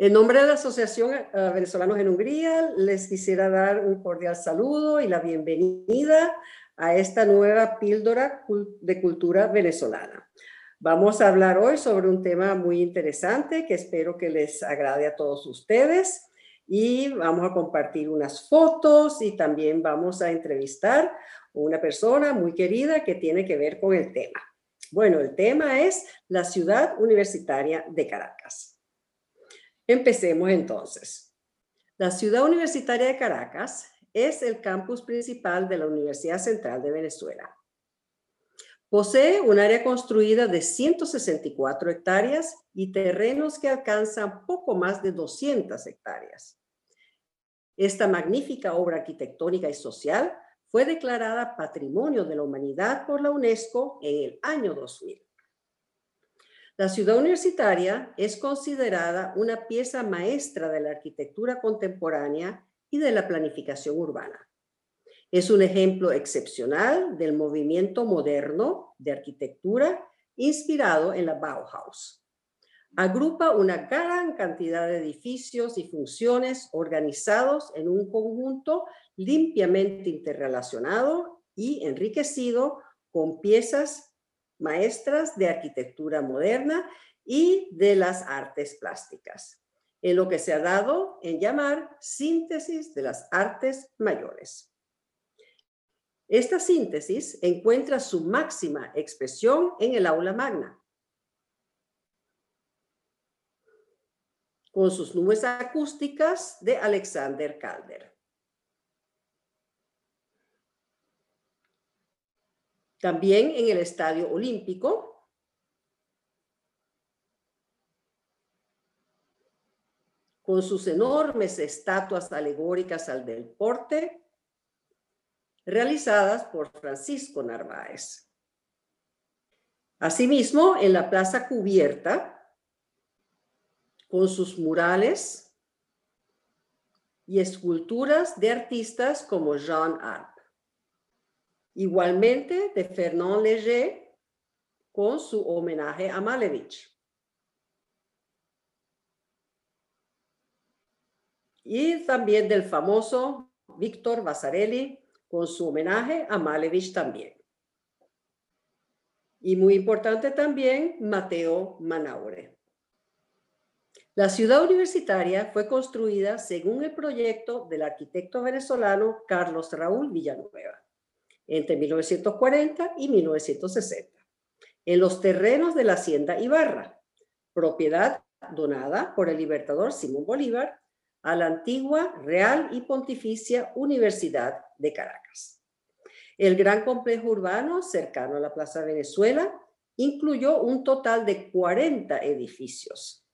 En nombre de la Asociación eh, Venezolanos en Hungría, les quisiera dar un cordial saludo y la bienvenida a esta nueva píldora de cultura venezolana. Vamos a hablar hoy sobre un tema muy interesante que espero que les agrade a todos ustedes y vamos a compartir unas fotos y también vamos a entrevistar a una persona muy querida que tiene que ver con el tema. Bueno, el tema es la ciudad universitaria de Caracas. Empecemos entonces. La ciudad universitaria de Caracas es el campus principal de la Universidad Central de Venezuela. Posee un área construida de 164 hectáreas y terrenos que alcanzan poco más de 200 hectáreas. Esta magnífica obra arquitectónica y social fue declarada Patrimonio de la Humanidad por la UNESCO en el año 2000. La ciudad universitaria es considerada una pieza maestra de la arquitectura contemporánea y de la planificación urbana. Es un ejemplo excepcional del movimiento moderno de arquitectura inspirado en la Bauhaus. Agrupa una gran cantidad de edificios y funciones organizados en un conjunto limpiamente interrelacionado y enriquecido con piezas maestras de arquitectura moderna y de las artes plásticas, en lo que se ha dado en llamar síntesis de las artes mayores. Esta síntesis encuentra su máxima expresión en el aula magna, con sus nubes acústicas de Alexander Calder. También en el Estadio Olímpico. Con sus enormes estatuas alegóricas al deporte, realizadas por Francisco Narváez. Asimismo, en la Plaza Cubierta, con sus murales y esculturas de artistas como Jean Arp. Igualmente de Fernand Léger con su homenaje a Malevich. Y también del famoso Víctor Vasarely con su homenaje a Malevich también. Y muy importante también Mateo Manaure. La ciudad universitaria fue construida según el proyecto del arquitecto venezolano Carlos Raúl Villanueva entre 1940 y 1960, en los terrenos de la Hacienda Ibarra, propiedad donada por el libertador Simón Bolívar a la antigua Real y Pontificia Universidad de Caracas. El gran complejo urbano cercano a la Plaza Venezuela incluyó un total de 40 edificios,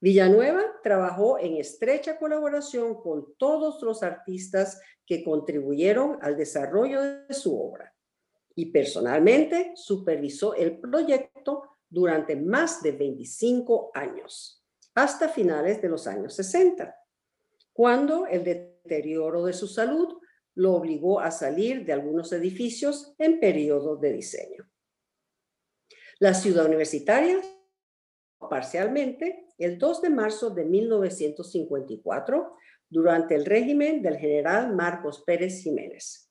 Villanueva trabajó en estrecha colaboración con todos los artistas que contribuyeron al desarrollo de su obra y personalmente supervisó el proyecto durante más de 25 años, hasta finales de los años 60, cuando el deterioro de su salud lo obligó a salir de algunos edificios en periodo de diseño. La ciudad universitaria parcialmente el 2 de marzo de 1954 durante el régimen del general Marcos Pérez Jiménez.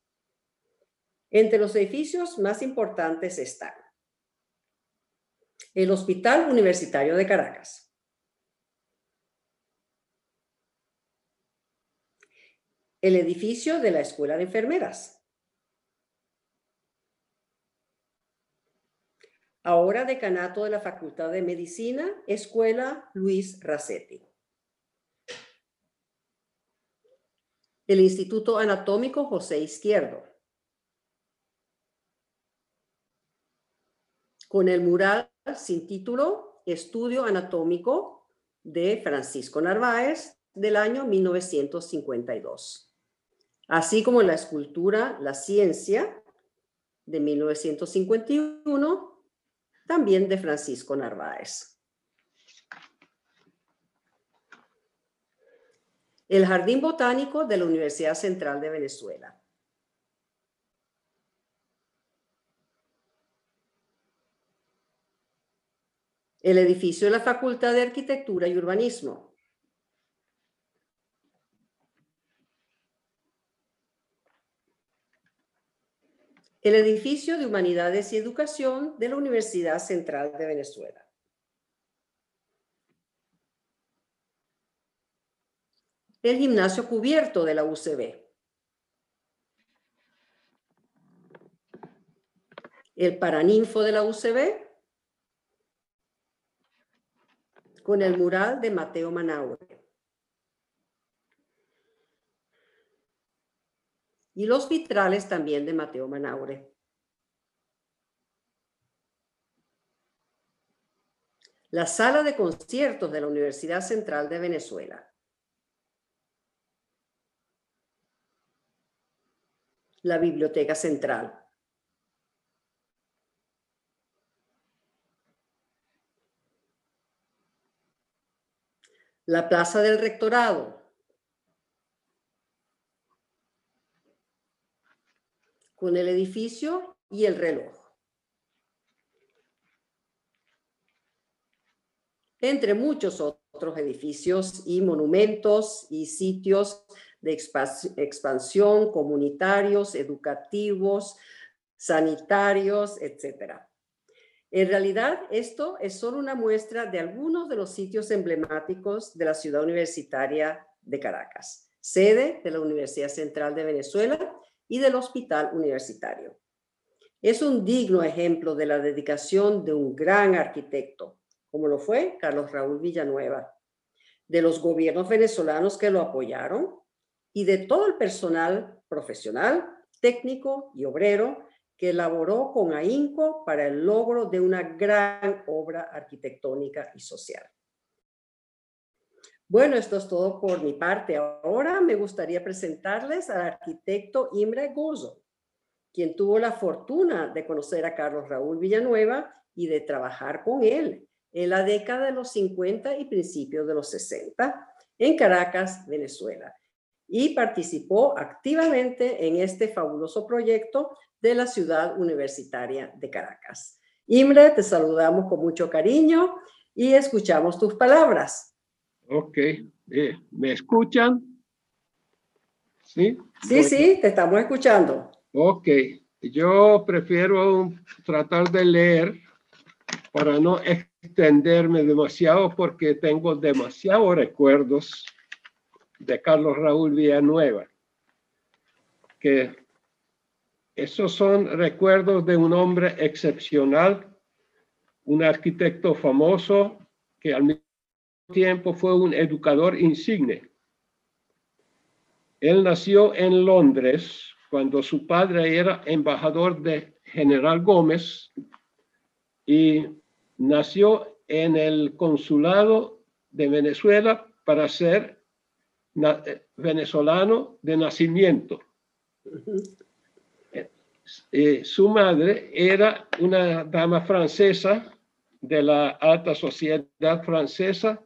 Entre los edificios más importantes están el Hospital Universitario de Caracas, el edificio de la Escuela de Enfermeras, ahora decanato de la Facultad de Medicina, Escuela Luis Racetti. El Instituto Anatómico José Izquierdo. Con el mural sin título Estudio Anatómico de Francisco Narváez del año 1952. Así como la escultura La Ciencia de 1951 también de Francisco Narváez. El Jardín Botánico de la Universidad Central de Venezuela. El edificio de la Facultad de Arquitectura y Urbanismo. El edificio de Humanidades y Educación de la Universidad Central de Venezuela. El gimnasio cubierto de la UCB. El Paraninfo de la UCB con el mural de Mateo Manaure. Y los vitrales también de Mateo Manaure. La sala de conciertos de la Universidad Central de Venezuela. La Biblioteca Central. la plaza del rectorado, con el edificio y el reloj. Entre muchos otros edificios y monumentos y sitios de expansión comunitarios, educativos, sanitarios, etcétera. En realidad, esto es solo una muestra de algunos de los sitios emblemáticos de la ciudad universitaria de Caracas, sede de la Universidad Central de Venezuela y del Hospital Universitario. Es un digno ejemplo de la dedicación de un gran arquitecto, como lo fue Carlos Raúl Villanueva, de los gobiernos venezolanos que lo apoyaron y de todo el personal profesional, técnico y obrero que elaboró con ahínco para el logro de una gran obra arquitectónica y social. Bueno, esto es todo por mi parte. Ahora me gustaría presentarles al arquitecto Imre Gozo, quien tuvo la fortuna de conocer a Carlos Raúl Villanueva y de trabajar con él en la década de los 50 y principios de los 60 en Caracas, Venezuela, y participó activamente en este fabuloso proyecto de la ciudad universitaria de Caracas. Imre, te saludamos con mucho cariño y escuchamos tus palabras. Ok, eh, ¿me escuchan? Sí, sí, sí, te estamos escuchando. Ok, yo prefiero tratar de leer para no extenderme demasiado porque tengo demasiados recuerdos de Carlos Raúl Villanueva, que esos son recuerdos de un hombre excepcional, un arquitecto famoso que al mismo tiempo fue un educador insigne. Él nació en Londres cuando su padre era embajador de General Gómez y nació en el consulado de Venezuela para ser venezolano de nacimiento. Eh, su madre era una dama francesa de la alta sociedad francesa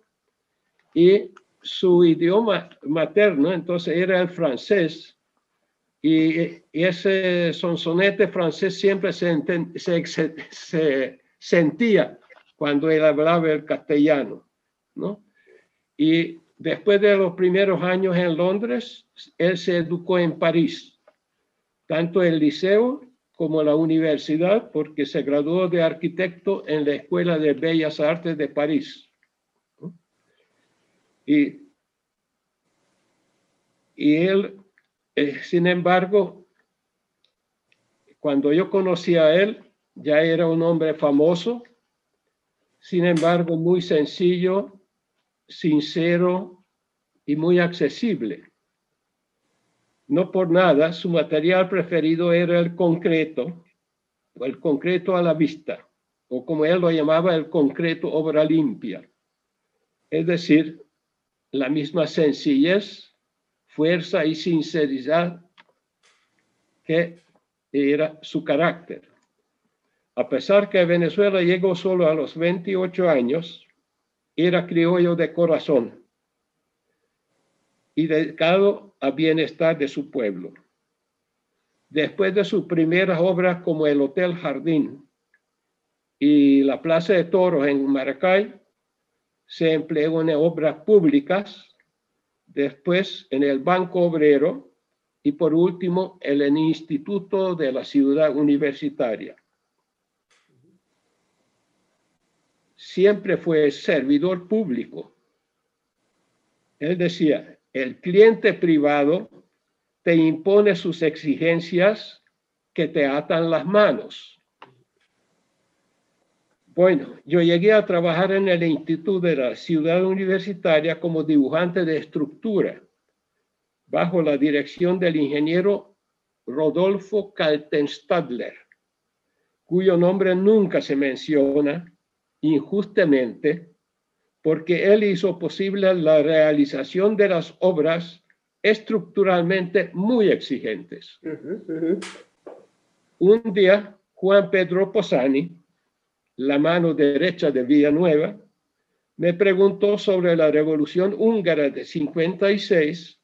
y su idioma materno entonces era el francés y, ese sonsonete francés siempre se, se, sentía cuando él hablaba el castellano, ¿no? Y después de los primeros años en Londres, él se educó en París tanto el liceo como la universidad, porque se graduó de arquitecto en la Escuela de Bellas Artes de París. Y, y él, eh, sin embargo, cuando yo conocí a él, ya era un hombre famoso, sin embargo, muy sencillo, sincero y muy accesible. No por nada, su material preferido era el concreto, o el concreto a la vista, o como él lo llamaba, el concreto obra limpia. Es decir, la misma sencillez, fuerza y sinceridad que era su carácter. A pesar que Venezuela llegó solo a los 28 años, era criollo de corazón y dedicado al bienestar de su pueblo. Después de sus primeras obras como el Hotel Jardín y la Plaza de Toros en Maracay, se empleó en obras públicas, después en el Banco Obrero y por último el Instituto de la Ciudad Universitaria. Siempre fue servidor público. Él decía, el cliente privado te impone sus exigencias que te atan las manos. Bueno, yo llegué a trabajar en el Instituto de la Ciudad Universitaria como dibujante de estructura, bajo la dirección del ingeniero Rodolfo Kaltenstadler, cuyo nombre nunca se menciona injustamente porque él hizo posible la realización de las obras estructuralmente muy exigentes. Un día, Juan Pedro Posani, la mano derecha de Villanueva, me preguntó sobre la revolución húngara de 56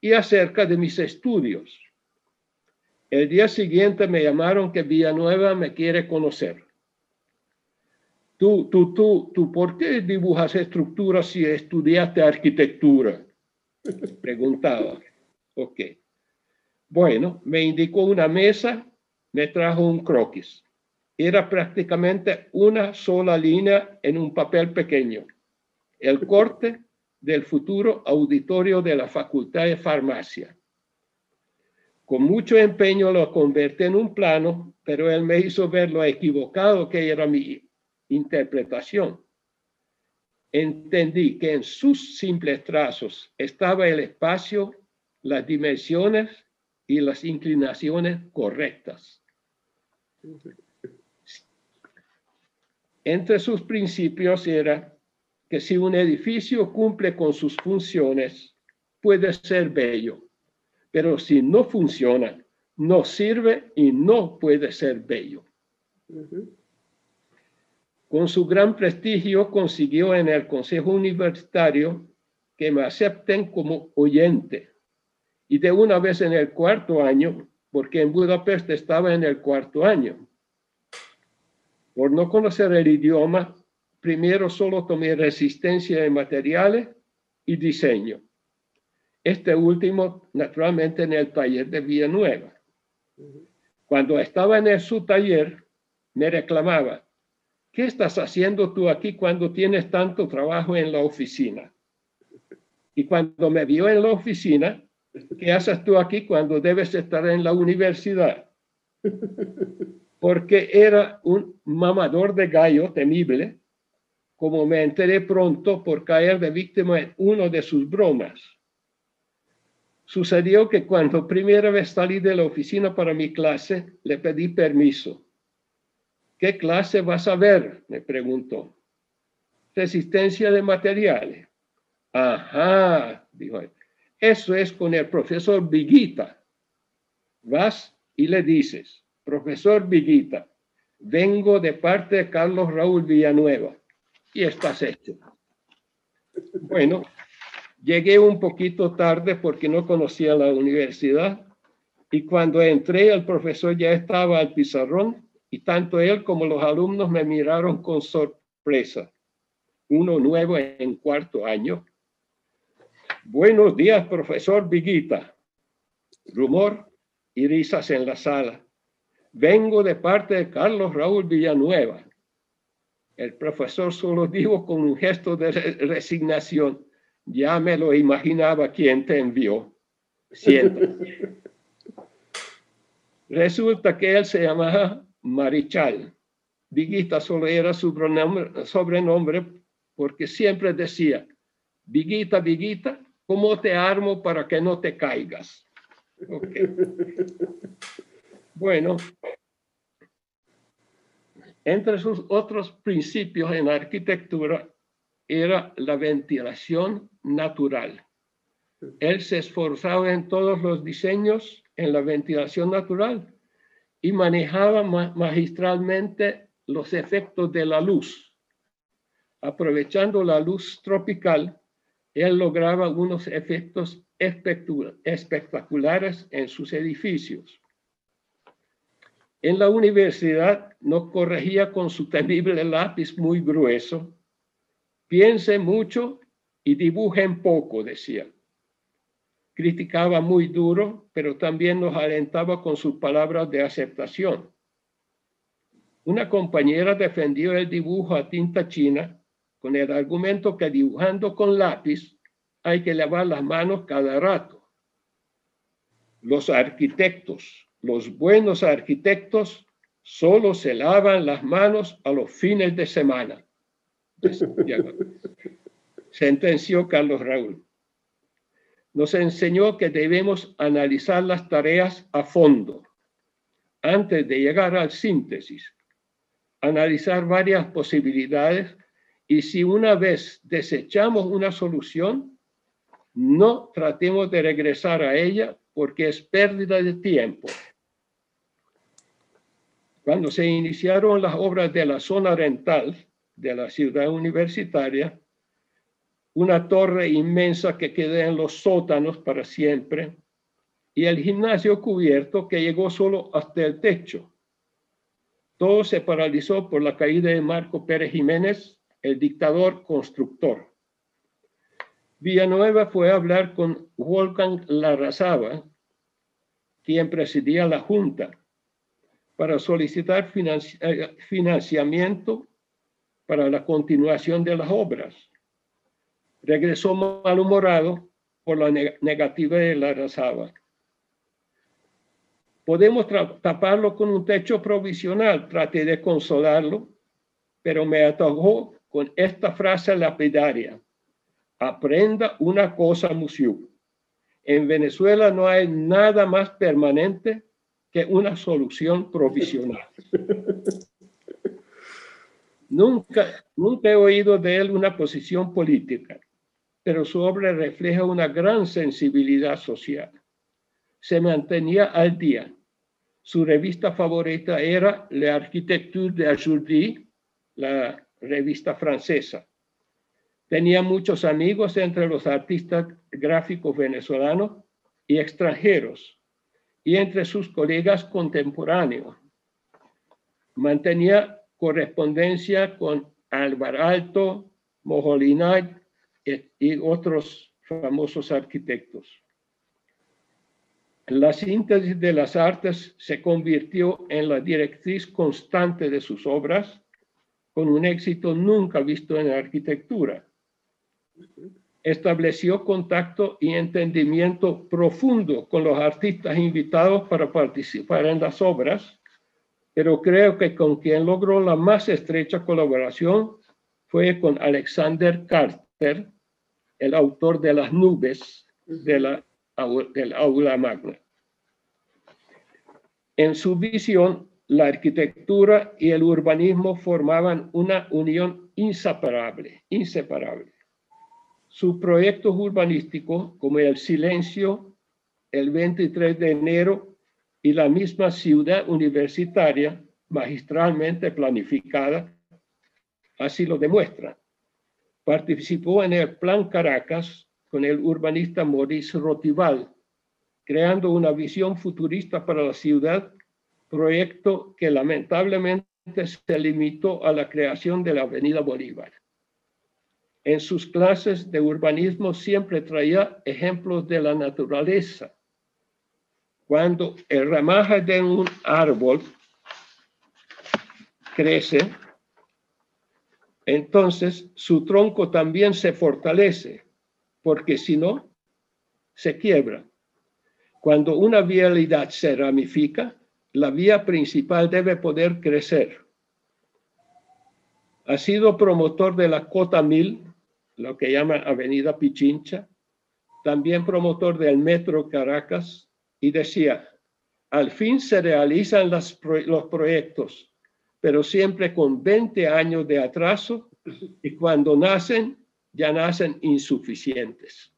y acerca de mis estudios. El día siguiente me llamaron que Villanueva me quiere conocer. Tú, tú, tú, tú, ¿por qué dibujas estructuras si estudiaste arquitectura? Preguntaba. Ok. Bueno, me indicó una mesa, me trajo un croquis. Era prácticamente una sola línea en un papel pequeño. El corte del futuro auditorio de la Facultad de Farmacia. Con mucho empeño lo convertí en un plano, pero él me hizo ver lo equivocado que era mi interpretación. Entendí que en sus simples trazos estaba el espacio, las dimensiones y las inclinaciones correctas. Entre sus principios era que si un edificio cumple con sus funciones, puede ser bello, pero si no funciona, no sirve y no puede ser bello. Con su gran prestigio consiguió en el Consejo Universitario que me acepten como oyente. Y de una vez en el cuarto año, porque en Budapest estaba en el cuarto año. Por no conocer el idioma, primero solo tomé resistencia de materiales y diseño. Este último, naturalmente, en el taller de Villanueva. Cuando estaba en su taller, me reclamaba, ¿qué estás haciendo tú aquí cuando tienes tanto trabajo en la oficina? Y cuando me vio en la oficina, ¿qué haces tú aquí cuando debes estar en la universidad? Porque era un mamador de gallo temible, como me enteré pronto por caer de víctima en uno de sus bromas. Sucedió que cuando primera vez salí de la oficina para mi clase, le pedí permiso ¿Qué clase vas a ver? Me preguntó. Resistencia de materiales. Ajá, dijo él. Eso es con el profesor Viguita. Vas y le dices, profesor Viguita, vengo de parte de Carlos Raúl Villanueva. Y estás hecho. Bueno, llegué un poquito tarde porque no conocía la universidad y cuando entré el profesor ya estaba al pizarrón y tanto él como los alumnos me miraron con sorpresa. Uno nuevo en cuarto año. Buenos días, profesor Viguita. Rumor y risas en la sala. Vengo de parte de Carlos Raúl Villanueva. El profesor solo dijo con un gesto de resignación, ya me lo imaginaba quién te envió. Siéntate. Resulta que él se llamaba Marichal. Viguita solo era su sobrenombre porque siempre decía, Viguita, Viguita, ¿cómo te armo para que no te caigas? Bueno, entre sus otros principios en arquitectura era la ventilación natural. Él se esforzaba en todos los diseños en la ventilación natural y manejaba magistralmente los efectos de la luz. Aprovechando la luz tropical, él lograba unos efectos espectaculares en sus edificios. En la universidad nos corregía con su temible lápiz muy grueso. Piense mucho y dibujen poco, decía. criticaba muy duro, pero también nos alentaba con sus palabras de aceptación. Una compañera defendió el dibujo a tinta china con el argumento que dibujando con lápiz hay que lavar las manos cada rato. Los arquitectos, los buenos arquitectos, solo se lavan las manos a los fines de semana. Sentenció Carlos Raúl. Nos enseñó que debemos analizar las tareas a fondo antes de llegar al síntesis analizar varias posibilidades y si una vez desechamos una solución, no tratemos de regresar a ella porque es pérdida de tiempo. Cuando se iniciaron las obras de la zona rental de la ciudad universitaria, una torre inmensa que quedó en los sótanos para siempre y el gimnasio cubierto que llegó solo hasta el techo todo se paralizó por la caída de Marco Pérez Jiménez, el dictador constructor. Villanueva fue a hablar con Wolfgang Larrazaba, quien presidía la Junta, para solicitar eh, financiamiento para la continuación de las obras. Regresó malhumorado por la negativa de Larrazaba. Podemos taparlo con un techo provisional. Traté de consolarlo, pero me atajó con esta frase lapidaria. Aprenda una cosa, Musiu. En Venezuela no hay nada más permanente que una solución provisional. nunca, nunca he oído de él una posición política, pero su obra refleja una gran sensibilidad social. Se mantenía al día su revista favorita era L'Architecture d'aujourd'hui, la revista francesa. Tenía muchos amigos entre los artistas gráficos venezolanos y extranjeros y entre sus colegas contemporáneos. Mantenía correspondencia con Álvaro Alto, Mojolinay y otros famosos arquitectos. La síntesis de las artes se convirtió en la directriz constante de sus obras, con un éxito nunca visto en la arquitectura. Estableció contacto y entendimiento profundo con los artistas invitados para participar en las obras, pero creo que con quien logró la más estrecha colaboración fue con Alexander Carter, el autor de Las nubes de la del aula magna. En su visión, la arquitectura y el urbanismo formaban una unión inseparable, inseparable. Sus proyectos urbanísticos, como el Silencio, el 23 de enero y la misma ciudad universitaria, magistralmente planificada, así lo demuestran. Participó en el Plan Caracas, con el urbanista Maurice Rotival, creando una visión futurista para la ciudad, proyecto que lamentablemente se limitó a la creación de la Avenida Bolívar. En sus clases de urbanismo siempre traía ejemplos de la naturaleza. Cuando el ramaje de un árbol crece, entonces su tronco también se fortalece porque si no, se quiebra. Cuando una vialidad se ramifica, la vía principal debe poder crecer. Ha sido promotor de la Cota Mil, lo que llama Avenida Pichincha, también promotor del Metro Caracas, y decía, al fin se realizan los proyectos, pero siempre con 20 años de atraso, y cuando nacen ya nacen insuficientes.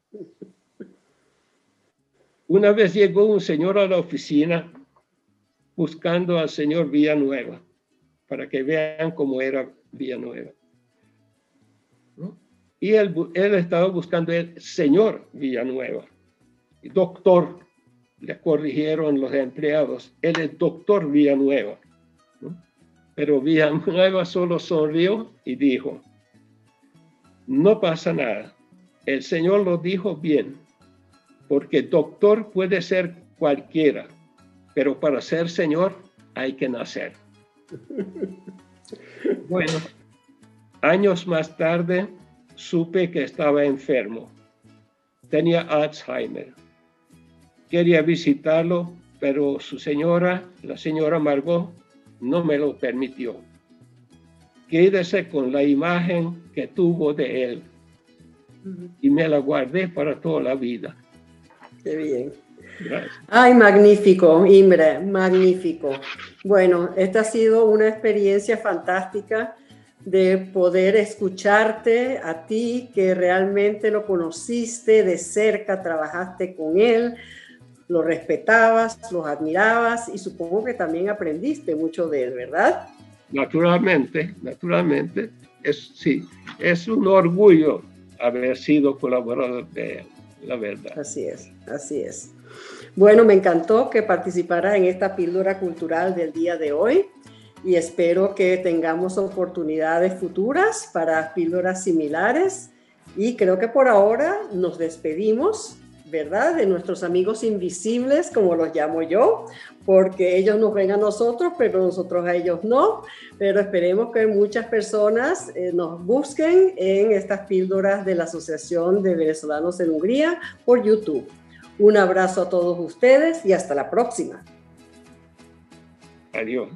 Una vez llegó un señor a la oficina buscando al señor Villanueva, para que vean cómo era Villanueva. Y él, él estaba buscando el señor Villanueva. Doctor, le corrigieron los empleados, él es doctor Villanueva. Pero Villanueva solo sonrió y dijo, no pasa nada. El Señor lo dijo bien. porque doctor puede ser cualquiera, pero para ser Señor hay que nacer. Bueno, años más tarde supe que estaba enfermo. Tenía Alzheimer. Quería visitarlo, pero su señora, la señora Margot, no me lo permitió. Quédese con la imagen que tuvo de él y me la guardé para toda la vida. Qué bien. Ay, magnífico, Imre, magnífico. Bueno, esta ha sido una experiencia fantástica de poder escucharte a ti, que realmente lo conociste de cerca, trabajaste con él, lo respetabas, lo admirabas y supongo que también aprendiste mucho de él, ¿verdad? Naturalmente, naturalmente. Es, sí, es un orgullo haber sido colaborador de él, la verdad. Así es, así es. Bueno, me encantó que participara en esta píldora cultural del día de hoy y espero que tengamos oportunidades futuras para píldoras similares. Y creo que por ahora nos despedimos, ¿verdad? De nuestros amigos invisibles, como los llamo yo, porque ellos nos ven a nosotros, pero nosotros a ellos no. Pero esperemos que muchas personas eh, nos busquen en estas píldoras de la Asociación de Venezolanos en Hungría por YouTube. Un abrazo a todos ustedes y hasta la próxima. Adiós.